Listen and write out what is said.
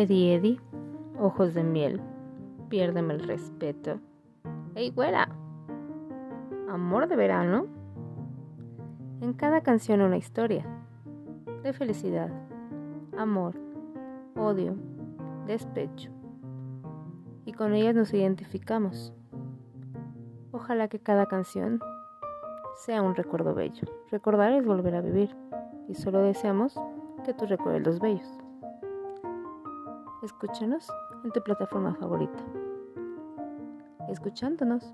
Eddie Eddie, ojos de miel, piérdeme el respeto. ¡Ey, güera! Amor de verano. En cada canción una historia de felicidad, amor, odio, despecho. Y con ellas nos identificamos. Ojalá que cada canción sea un recuerdo bello. Recordar es volver a vivir y solo deseamos que tú recuerdes los bellos. Escúchanos en tu plataforma favorita. Escuchándonos.